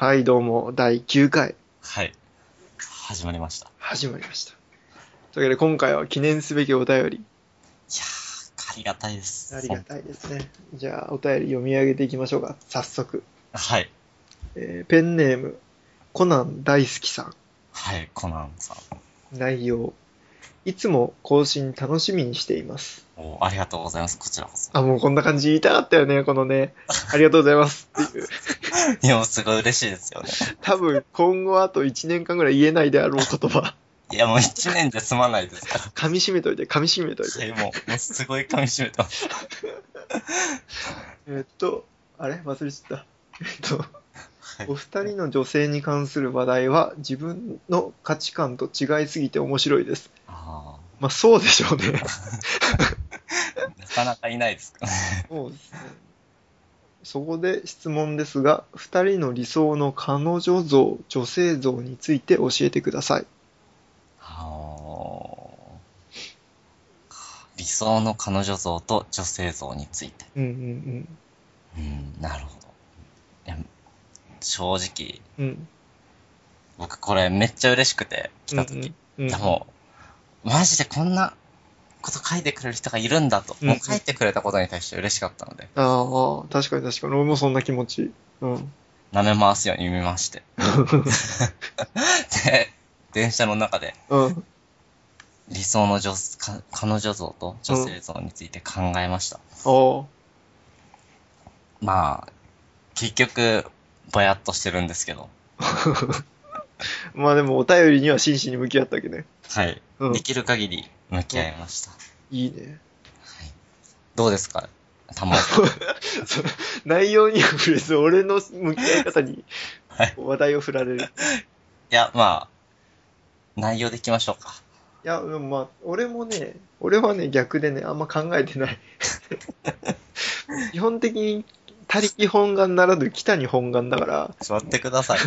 はい、どうも、第9回、はい。始まりました。い始まりました。というわけで、今回は記念すべきお便り、やー、ありがたいです。ありがたいですね。じゃあ、お便り読み上げていきましょうか。早速。はい。えーペンネーム、コナン大好きさん。はい、コナンさん。内容、いつも更新楽しみにしています。おありがとうございます。こちらこそ。あ、もうこんな感じ言いたかったよね、このね。ありがとうございますっていう。いや、もうすごい嬉しいですよね。多分、今後あと1年間ぐらい言えないであろう言葉。いや、もう一年で済まないですから。噛み締めといて、噛み締めといて。はい、もう、もうすごい噛み締めてます。えーっと、あれ？忘れちゃった。えっと、はいお二人の女性に関する話題は自分の価値観と違いすぎて面白いです。あまあそうでしょうね。ーなかなかいないですからね。そうですね。そこで質問ですが、二人の理想の彼女像、女性像について教えてください。あー理想の彼女像と女性像について。うんうんうん、なるほど。いや、正直、うん。うん。僕これめっちゃ嬉しくて、来た時。うんうん、でも、マジでこんなこと書いてくれる人がいるんだと、うんもう書いてくれたことに対して嬉しかったので、ああ、確かに確かに。俺もそんな気持ち。うん。舐め回すように見まして。で、電車の中でうん。理想の女か彼女像と女性像について考えました。ああ。まあ、結局、ぼやっとしてるんですけど、まあでもお便りには真摯に向き合ったわけね。はい。うんで。きる限り向き合いました。いいね。どうですか？玉尾さん。そう内容には触れず、俺の向き合い方にはい話題を振られる。いや、まあ、内容でいきましょうか。いや、でもまあ、俺もね、俺はね、逆でね、あんま考えてない。基本的に、他力本願ならぬ北に本願だから、座ってください。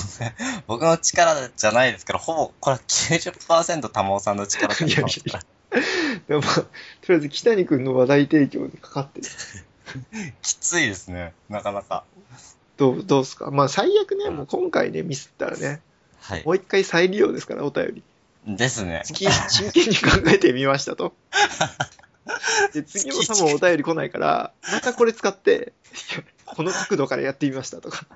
僕の力じゃないですから、ほぼ、これは90%玉尾さんの力だいやいやいやでもまあ、とりあえず北に君の話題提供にかかってる。きついですね、なかなか。どう、どうすか？まあ最悪ね、もう今回ね、ミスったらね、はいも。う一回再利用ですから、お便り。ですね。真真剣に考えてみましたと。で、次も多分お便り来ないから、またこれ使って、この角度からやってみましたとか。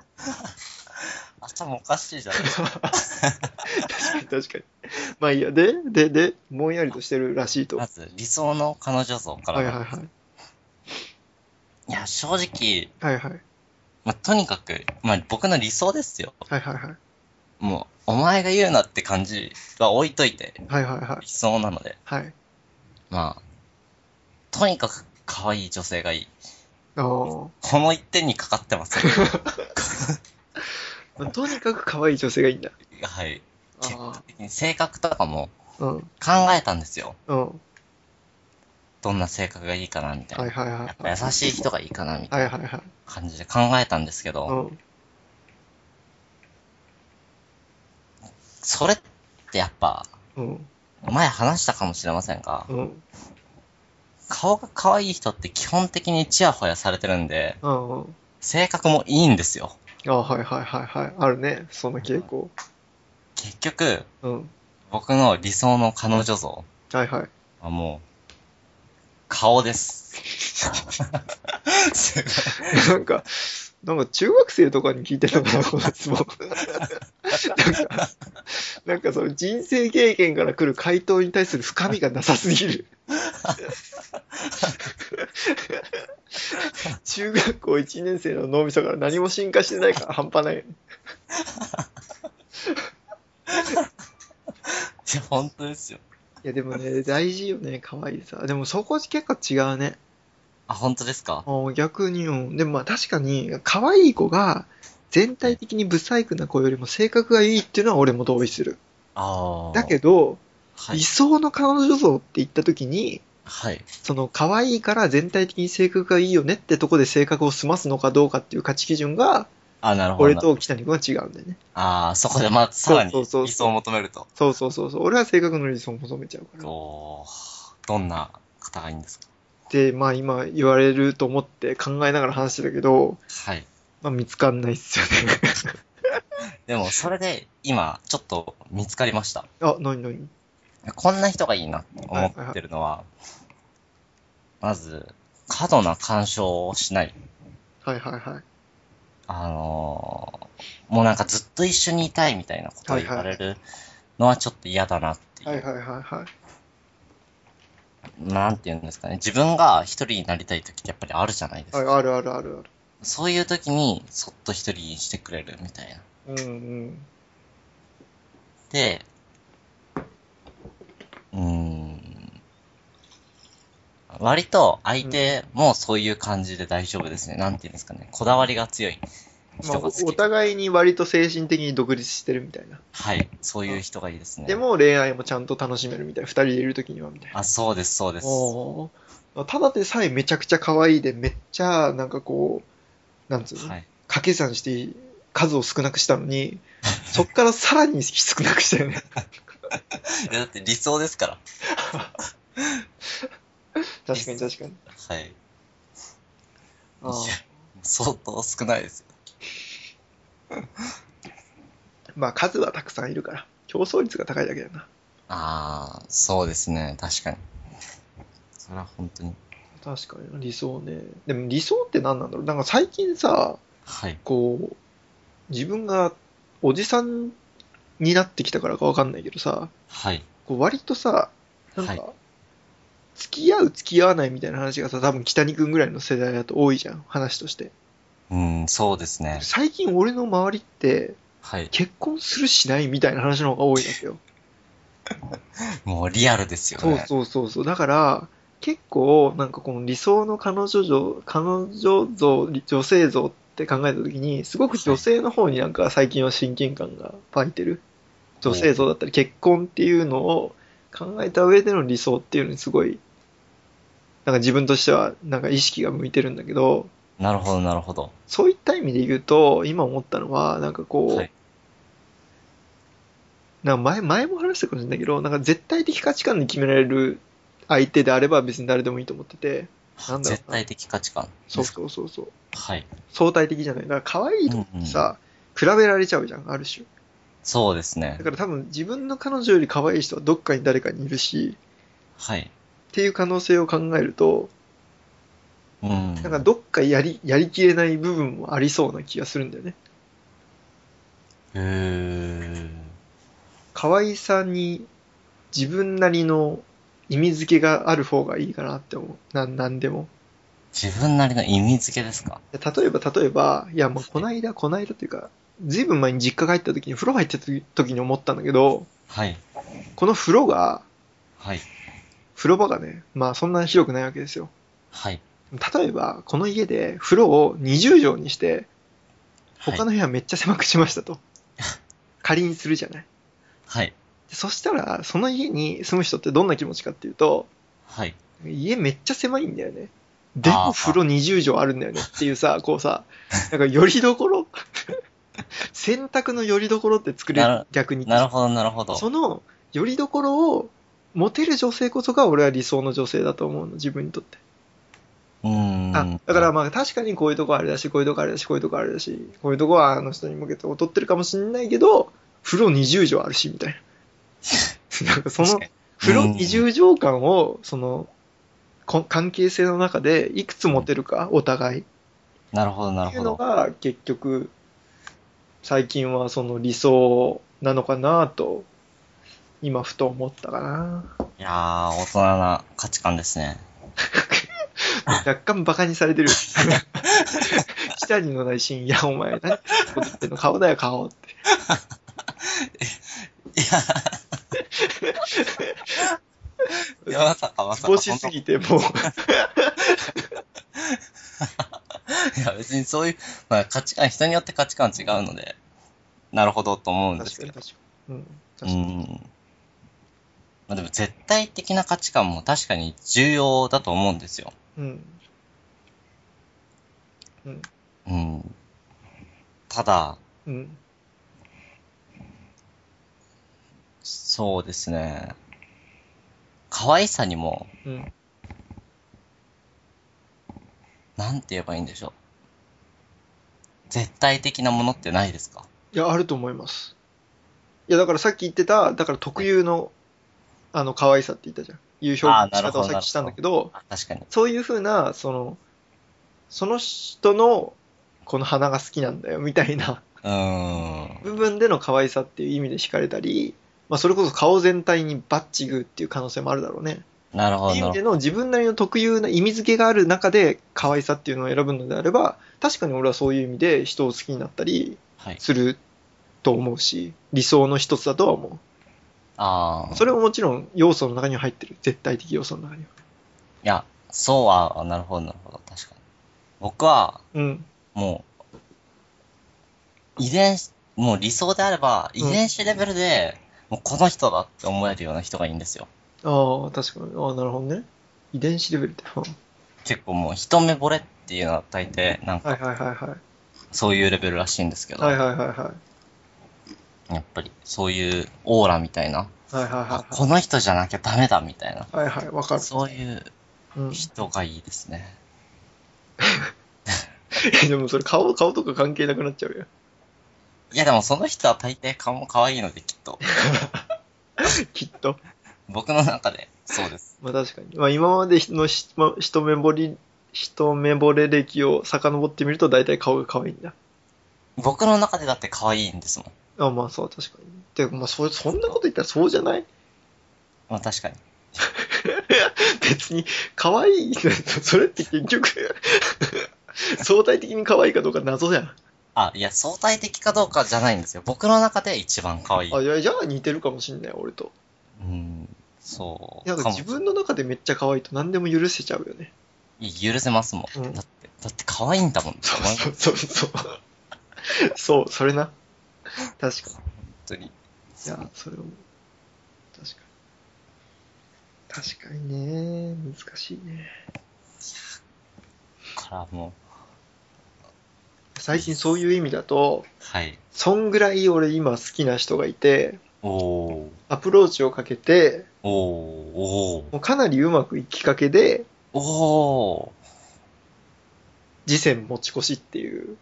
頭おかしいじゃない 確かに確かに。まあいいや。で、で、で、ぼんやりとしてるらしいと。はまず、理想の彼女像かいら。はいはい。いや、正直、はいはい。まあ、とにかく、まあ、僕の理想ですよ。はいはいはい。もう、お前が言うなって感じは置いといて、はいはいはい。理想なので、はい。まあ、とにかく可愛い女性がいい。あこの一点にかかってますよ。あ。とにかく可愛い女性がいいんだ。はい。結果あ的に性格とかも。考えたんですよ。うん。どんな性格がいいかな、みたいな。はいはいはい。やっぱ優しい人がいいかな、みたいな。感じで考えたんですけど、うん。それってやっぱ、うん。前話したかもしれませんが、うん。顔が可愛い人って基本的にチヤホヤされてるんで、うん。うん。性格もいいんですよ。ああ、はいはいはいはい。あるね。その傾向。結局、うん。僕の理想の彼女像はいはい。はもう、顔です。すごいなんか、なんか中学生とかに聞いてたかな、この質問。なんか、なんかその人生経験から来る回答に対する深みがなさすぎる。中学校1年生の脳みそから何も進化してないから 半端ない。いや、本当ですよ。いやでもね、大事よね、可愛いさ。でもそこ結構違うね。あ、本当ですか？あ逆に、うん。でもまあ確かに、可愛い子が全体的にブサイクな子よりも性格がいいっていうのは俺も同意する。ああ。だけど、はい理。想の彼女像って言った時に、はい。その可愛いから全体的に性格がいいよねってとこで性格を済ますのかどうかっていう価値基準が、あ、なるほど。俺と北谷君は違うんだよね。ああ、そこでまあ、さらに理想を求めると。そうそうそうそう。俺は性格の理想を求めちゃうから。おーどんな方がいいんですか？で、まあ今言われると思って考えながら話してたけど、はい。ままあ、見つかんないっすよね。でも、それで今、ちょっと見つかりました。あ、なになにこんな人がいいなって思ってるのは、まず、過度な干渉をしない。はいはいはい。あのーもうなんかずっと一緒にいたいみたいなことを言われるのはちょっと嫌だなっていう。はいはいはいはい。なんていうんですかね。自分が一人になりたい時ってやっぱりあるじゃないですか。はい、あるあるあるある。そういう時に、そっと一人にしてくれるみたいな。うんうん。で、うーん。割と相手もそういう感じで大丈夫ですね。なんていうんですかね。こだわりが強いまあ、人が好き。お互いに割と精神的に独立してるみたいな。はい。そういう人がいいですね。で、も恋愛もちゃんと楽しめるみたいな。二人でいるときにはみたいな。あ、そうです、そうです。おーただでさえめちゃくちゃ可愛いで、めっちゃ、なんかこう、なんつうの、はい。掛け算して数を少なくしたのに、そっからさらに少なくしたよね。いやだって理想ですから。確かに確かに。はい。あー相当少ないですよ。まあ数はたくさんいるから、競争率が高いだけだな。ああ、そうですね。確かに。それは本当に。確かに理想ね。でも理想って何なんだろうなんか最近さ、はい。こう、自分がおじさんになってきたからかわかんないけどさ、はい。こう割とさ、なんか、はい付き合う付き合わないみたいな話がさ、多分北に君ぐらいの世代だと多いじゃん、話として。うん、そうですね。最近俺の周りって、はい。結婚するしないみたいな話の方が多いんですよ。もうリアルですよそうね。そうそうそう。だから、結構、なんかこの理想の彼女像、彼女像、女性像って考えたときに、すごく女性の方になんか最近は親近感が湧いてる。女性像だったり結婚っていうのを考えた上での理想っていうのにすごい、なんか自分としてはなんか意識が向いてるんだけど、なるほど、なるほど。そういった意味で言うと、今思ったのは、なんかこう、はいなんか前、前も話したかもしれないけど、なんか絶対的価値観で決められる相手であれば別に誰でもいいと思ってて、なんだろうな絶対的価値観。そうそうそうそう。はい。相対的じゃない。だから可愛いとってさ、比べられちゃうじゃん、ある種。そうですねだ。から多分自分の彼女より可愛い人はどっかに誰かにいるし、はい。っていう可能性を考えると、うん。なんかどっかやり、やりきれない部分もありそうな気がするんだよね。へー。可愛さに自分なりの意味付けがある方がいいかなって思う。な、なんでも。自分なりの意味付けですか？例えば、例えば、いやもうこないだ、こないだというか、ずいぶん前に実家帰った時に風呂入ってた時に思ったんだけど、はい。この風呂が、はい。風呂場がね、まあそんな広くないわけですよ。はい。例えば、この家で風呂を20畳にして、他の部屋めっちゃ狭くしましたと。仮にするじゃない。はい。でそしたら、その家に住む人ってどんな気持ちかっていうと、はい。家めっちゃ狭いんだよね。でも風呂20畳あるんだよねっていうさ、こうさ、なんかよりどころ洗濯のよりどころって作れる、逆に。なるほど、なるほど。そのよりどころを持てる女性こそが俺は理想の女性だと思うの、自分にとって。うーん。あ、だからまあ確かにこういうとこあれだし、こういうとこあれだし、こういうとこあれだし、こういうとこはあの人に向けて劣ってるかもしれないけど、風呂20畳あるし、みたいな。なんかその風呂うん20畳間を、その、こ関係性の中でいくつ持てるか、お互い。っなるほど、なるていうほど。のが結局、最近はその理想なのかなと、今ふと思ったかな。いやー、大人な価値観ですね。若干バカにされてる。下にのないシーン、いや、お前、何こってんの顔だよ、顔って。いや、いやまさかまさか。帽子すぎて、もう、いや、別にそういう、まあ価値観、人によって価値観違うので、なるほどと思うんですけど。確かに確かに。うん、う確かに。ん。まあでも絶対的な価値観も確かに重要だと思うんですよ。うん。うん。うん。ただ、うん。そうですね。可愛さにも、うん。なんて言えばいいんでしょ絶対的なものってないですか？いや、あると思います。いや、だからさっき言ってた、だから特有の、あの、可愛さって言ったじゃん。いう表現の仕方をさっきしたんだけど、あ確かに。そういうふうな、その、その人の、この花が好きなんだよ、みたいな。部分での可愛さっていう意味で惹かれたり、まあ、それこそ顔全体にバッチグーっていう可能性もあるだろうね。なるほどっていう意味。での自分なりの特有な意味付けがある中で可愛さっていうのを選ぶのであれば、確かに俺はそういう意味で人を好きになったりはい。すると思うし、理想の一つだとは思ああ。う。それももちろん要素の中には入ってる。絶対的要素の中には。いや、そうは、なるほど、なるほど。確かに。僕は、うん。もう、遺伝子、もう理想であれば、遺伝子レベルで、もうこの人だって思えるような人がいいんですよ。ああ、確かに。ああ、なるほどね。遺伝子レベルって。うん結構もう一目惚れっていうのは大抵、なんかはいはいはいはい。そういうレベルらしいんですけど、はいはいはいはい。やっぱりそういうオーラみたいな、はいはいあはこの人じゃなきゃダメだみたいな、いはい。はいはい、わかる。そういううん。人がいいですね。でもそれ顔、顔とか関係なくなっちゃうよ。いやでもその人は大抵顔も可愛いのできっと、きっと。僕の中でそうです。まあ確かに。まあ今までのひま一目惚れ、一目惚れ歴を遡ってみると大体顔が可愛いんだ。僕の中でだって可愛いんですもん。あまあそう、確かに。でもまあそそんなこと言ったらそうじゃない？まあ確かに。別に可愛い。それって結局、相対的に可愛いかどうか謎じゃん。あ、いや、相対的かどうかじゃないんですよ。僕の中で一番可愛い。あ、いや、じゃあ似てるかもしんない、俺と。うん、そう。なんか自分の中でめっちゃ可愛いと何でも許せちゃうよね。いや許せますもん。うんだって、だって可愛いんだもん。そう本そうそうそう。そう、それな。確かに。当に。いや、それを、確かに。確かにね、難しいね。からも最近そういう意味だと、う、はい。そんぐらい俺今好きな人がいて、おー、アプローチをかけて、おー、おー、もうかなりうまくいきかけで、おー。次戦持ち越しっていう。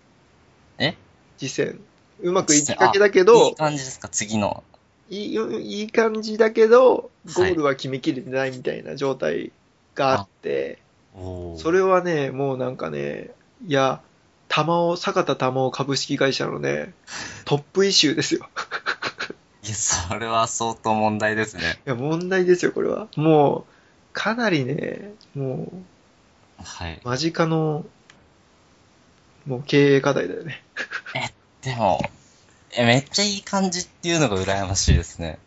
え？次戦。うまくいきかけだけいいど、感じですか、次の。いいいい感じだけど、ゴはいールは決めきれてないみたいな状態があって、おー。それはね、もうなんかね、いや、玉を、坂田玉緒株式会社のね、トップイシューですよ。いや、それは相当問題ですね。いや、問題ですよ、これは。もう、かなりね、もはい。う、間近の、もう経営課題だよね。でも、え、めっちゃいい感じっていうのが羨ましいですね。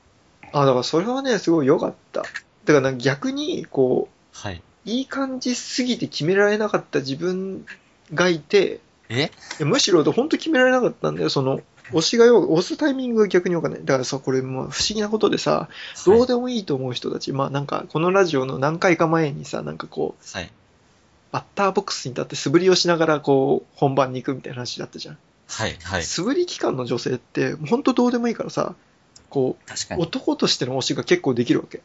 あ、だからそれはね、すごい良かった。だから逆に、こはい。う、いい感じすぎて決められなかった自分がいて、え？むしろ本当決められなかったんだよ、その、押しがよ、押すタイミングが逆に良かない。だからさ、これもう不思議なことでさ、どうででもいいと思う人たち、まあなんか、このラジオの何回か前にさ、なんかこう、はい。バッターボックスに立って素振りをしながらこう、本番に行くみたいな話だったじゃん。はい。はい。素振り期間の女性って、本当どうでもいいからさ、こう、確かに。男としての推しが結構できるわけ。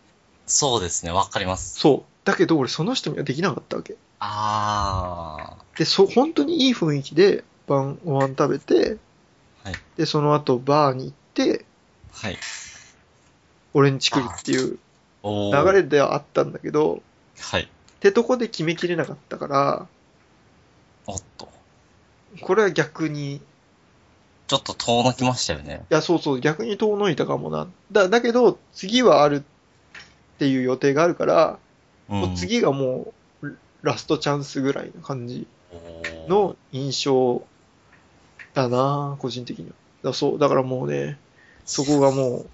そうですね、わかります。そう。だけど俺その人にはできなかったわけ。あで、そ、本当にいい雰囲気で晩ご飯食べて、はいで、その後バーに行って、ー。はい。俺んち来るっていうおー。流れではあったんだけど、はい。ってとこで決めきれなかったから、おっと。これは逆に、いちょっと遠のきましたよね。や、そうそう、逆に遠のいたかもな。だ、だけど、次はあるっていう予定があるから、うん。もう次がもう、ラストチャンスぐらいな感じの印象だな個人的には。だそう、だからもうね、そこがもう、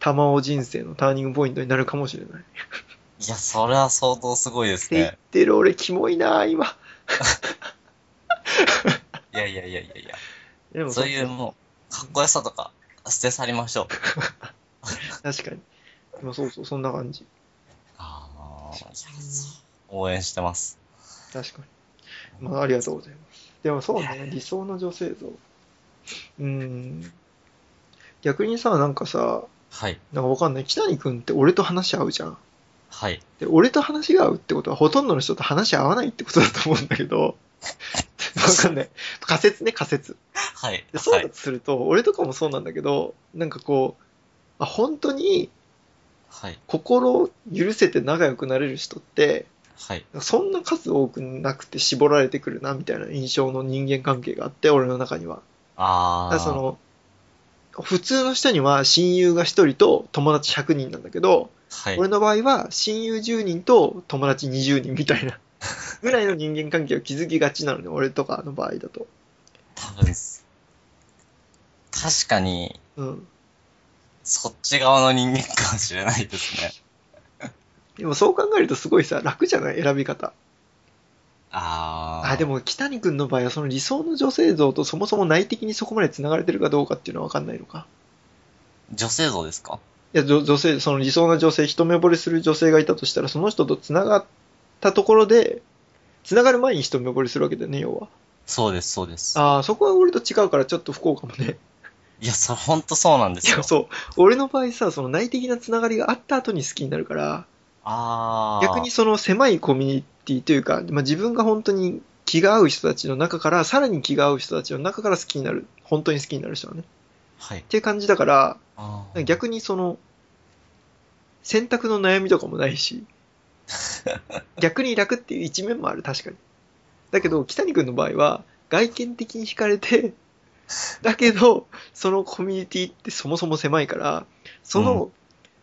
玉尾人生のターニングポイントになるかもしれない。っいや、それは相当すごいですて言っね。てる俺、キモいな今。いやいやいやいやいや。でもそういうもう、かっこよさとか、捨て去りましょう。確かに。でもそうそう、そんな感じ。ああ、応援してます。確かに。まあ、ありがとうございます。でもそうね、理想の女性像。うーん。逆にさ、なんかさ、はい。なんかわかんない。北谷くんって俺と話し合うじゃん。はい。で、俺と話が合うってことは、ほとんどの人と話し合わないってことだと思うんだけど、わかんない。仮説ね、仮説。はい。でそうはい。だとすると、俺とかもそうなんだけど、なんかこう、あ本当にはい。心を許せて仲良くなれる人って、はい。そんな数多くなくて絞られてくるな、みたいな印象の人間関係があって、俺の中には。あー。だからその、普通の人には親友が1人と友達100人なんだけど、はい。俺の場合は親友10人と友達20人みたいなぐらいの人間関係を築きがちなのね、俺とかの場合だと。多分、確かに、うん。そっち側の人間かもしれないですね。でもそう考えるとすごいさ、楽じゃない？選び方。あー。あ、でも北谷君の場合はその理想の女性像とそもそも内的にそこまで繋がれてるかどうかっていうのは分かんないのか。女性像ですか？いや、女女性、その理想な女性、一目惚れする女性がいたとしたら、その人と繋がったところで、繋がる前に一目惚れするわけだよね、要は。そうです、そうです。ああ、そこは俺と違うからちょっと不幸かもね。いや、それほんとそうなんですよいや、。そう。俺の場合さ、その内的な繋がりがあった後に好きになるから、あー。逆にその狭いコミュニティというか、まあ、自分が本当に気が合う人たちの中から、さらに気が合う人たちの中から好きになる、本当に好きになる人はね。はいっ。ていう感じだから、逆にその、選択の悩みとかもないし、逆に楽っていう一面もある、確かに。だけど、北谷君の場合は、外見的に惹かれて、だけど、そのコミュニティってそもそも狭いから、その、う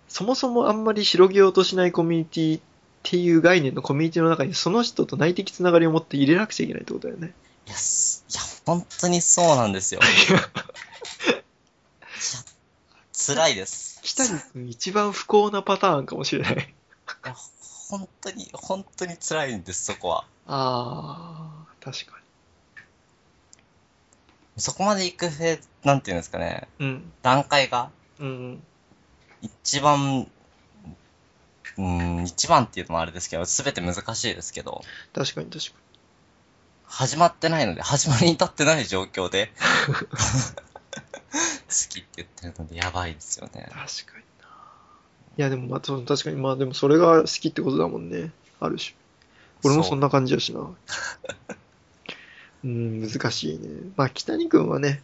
そもそもあんまり広げようとしないコミュニティっていう概念のコミュニティの中に、その人と内的つながりを持って入れなくちゃいけないってことだよね。いや、すいや、本当にそうなんですよ。辛いです。北谷君一番不幸なパターンかもしれない。いや、本当に、本当に辛いんです、そこは。あー、確かそこまで行くフェなんていうんですかね、に。うん。段階が、うん。一番、うーん、一番っていうのもあれですけど、すべて難しいですけど、確かに確か始まってないので、始まりに至ってない状況で、好きって言ってるので、やばいですよねに。。確かにな。いや、でもまあ、確かに、まあでもそれが好きってことだもんね。ある種。俺もそんな感じやしな。うん、難しいね。まあ、北谷君はね、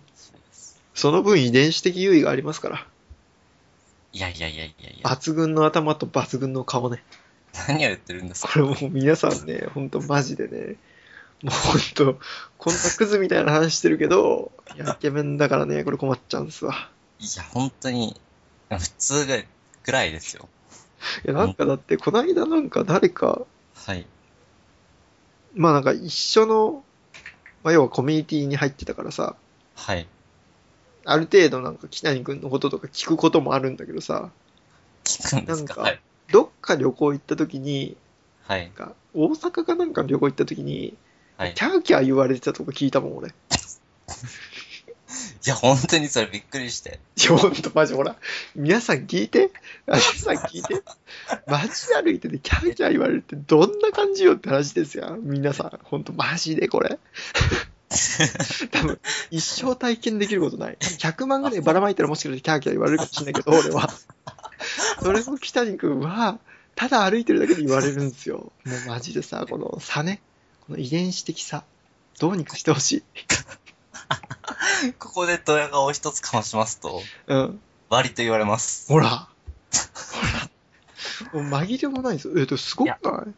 その分遺伝子的優位がありますから。いやいやいやいやいや、抜群の頭と抜群の顔ね。何を言ってるんですかこれもう皆さんね、ほんとマジでね、もうほんと、こんなクズみたいな話してるけど、いや、イケメンだからね、これ困っちゃうんですわ。いや、本当に、普通ぐらいぐらいですよ。いや、なんかだって、この間なんか誰か、はい。まあなんか一緒の、まあ要はコミュニティに入ってたからさ、はい。ある程度なんか北谷君のこととか聞くこともあるんだけどさ、聞くんですか？なんかはい。どっか旅行行った時に、はいなん。か大阪かなんかの旅行行った時に、はい。キャーキャー言われてたとこ聞いたもん、俺。いや、本当にそれびっくりして。いや、ほんと、マジ、ほら、皆さん聞いて。皆さん聞いて。街歩いててキャーキャー言われるってどんな感じよって話ですよ。皆さん、ほんと、マジでこれ。多分、一生体験できることない。100万ぐらいばらまいたらもしかしてキャーキャー言われるかもしれないけど、俺は。それも北谷君は、ただ歩いてるだけで言われるんですよ。もうマジでさ、この差ね。この遺伝子的差。どうにかしてほしい。ここでドヤ顔を一つかましますと、うん。割と言われます。ほら。ほら。もう紛れもないですよ。えっと、すごくない？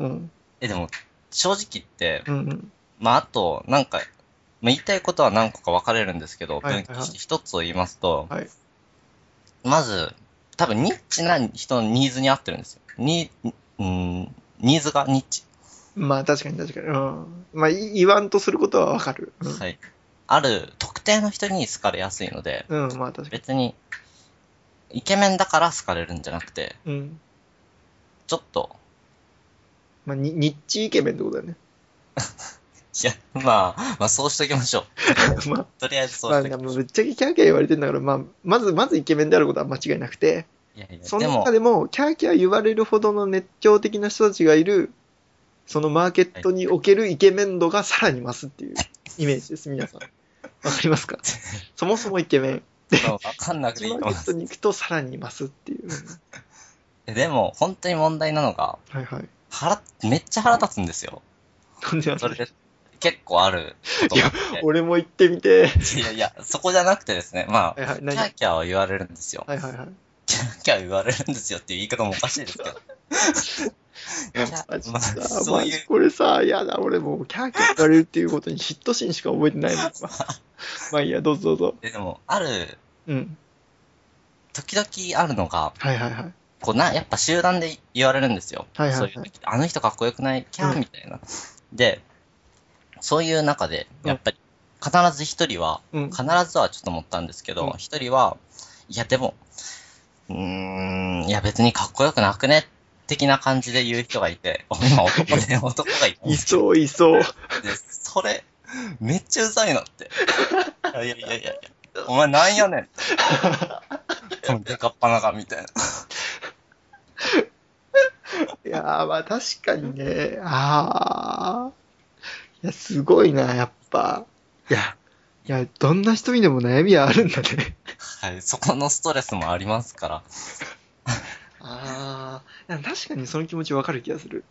うん。え、でも、正直言って、うんうん。まあ、あと、なんか、まあ、言いたいことは何個か分かれるんですけど、はいはいはい分岐して一つを言いますと、はいまず、多分ニッチな人のニーズに合ってるんですよ。に、うん、ニーズがニッチ。まあ、確かに確かに。うん。まあ、い言わんとすることはわかる。うん。はい。ある特定の人に好かれやすいので、うん、まあ、確かに。別に、イケメンだから好かれるんじゃなくて、うん。ちょっと、まあ、にニッチイケメンってことだよね。いや、まあ、まあ そうしときましょう。まあ、とりあえずそうまあ、しときましょう。ぶっちゃけキャーキャー言われてんだから、まあ、まず、まずイケメンであることは間違いなくて、いやいや、そでもの中、でも、キャーキャー言われるほどの熱狂的な人たちがいる、そのマーケットにおけるイケメン度がさらに増すっていうイメージです、皆さん。わかりますか？そもそもイケメン。まあわかんなくていいと思いますマーケット。に行くとさらに増すっていう。うんでも、本当に問題なのが、はいはい。腹、めっちゃ腹立つんですよ。なんでそれで。結構あることがあって。俺も行ってみて。いやいや、そこじゃなくてですね、まあ、はいはい、キ何ャーキャーは言われるんですよ。はいはいはい。キャーキャー言われるんですよっていう言い方もおかしいですけど。マジまあさ、そういうマジこれさ、やだ、俺もうキャーキャー言われるっていうことに嫉妬心しか覚えてないの。まあまあいいや、どうぞどうぞ。ででも、ある、うん。時々あるのが、はいはいはい。こうな、やっぱ集団で言われるんですよ。はいはいはいそういう時あの人かっこよくない？キャうんーみたいな。で、そういう中で、やっぱり、必ず一人は、うん。必ずはちょっと思ったんですけうんど、一、人は、いやでも、うーん、いや別にかっこよくなくね的な感じで言う人がいて、今男で男がいたん いそういそう。で、それ、めっちゃうざいなって。いやいやいやいやお前なんやねん。このデカっ鼻が、みたいな。いやー、まあ確かにね、ああ。いや、すごいな、やっぱ。いや、いや、どんな人にでも悩みはあるんだね。はい、そこのストレスもありますから。ああ。確かにその気持ちわかる気がする。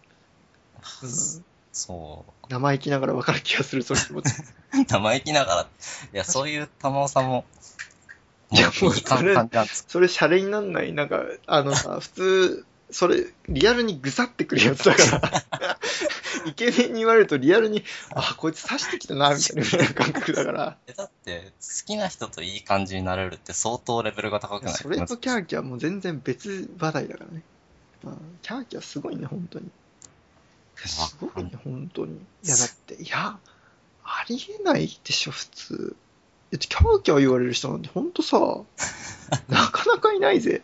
うん。そ生意気ながらわかる気がする、その気持ち。う。生意気ながら、いや、そういう玉尾さんも、いやもうそれ。それ、シャレになんない。なんか、あのさ、普通、それ、リアルにぐさってくるやつだから。イケメンに言われるとリアルに、あ、こいつ刺してきたな、みたいな感覚だから。え、だって、好きな人といい感じになれるって相当レベルが高くないそれとキャーキャーも全然別話題だからね。まあ、キャーキャーすごいね、本当に。すごいね、本当に。いや、だって、いや、ありえないでしょ、普通。キャーキャー言われる人なんて本当さ、なかなかいないぜ。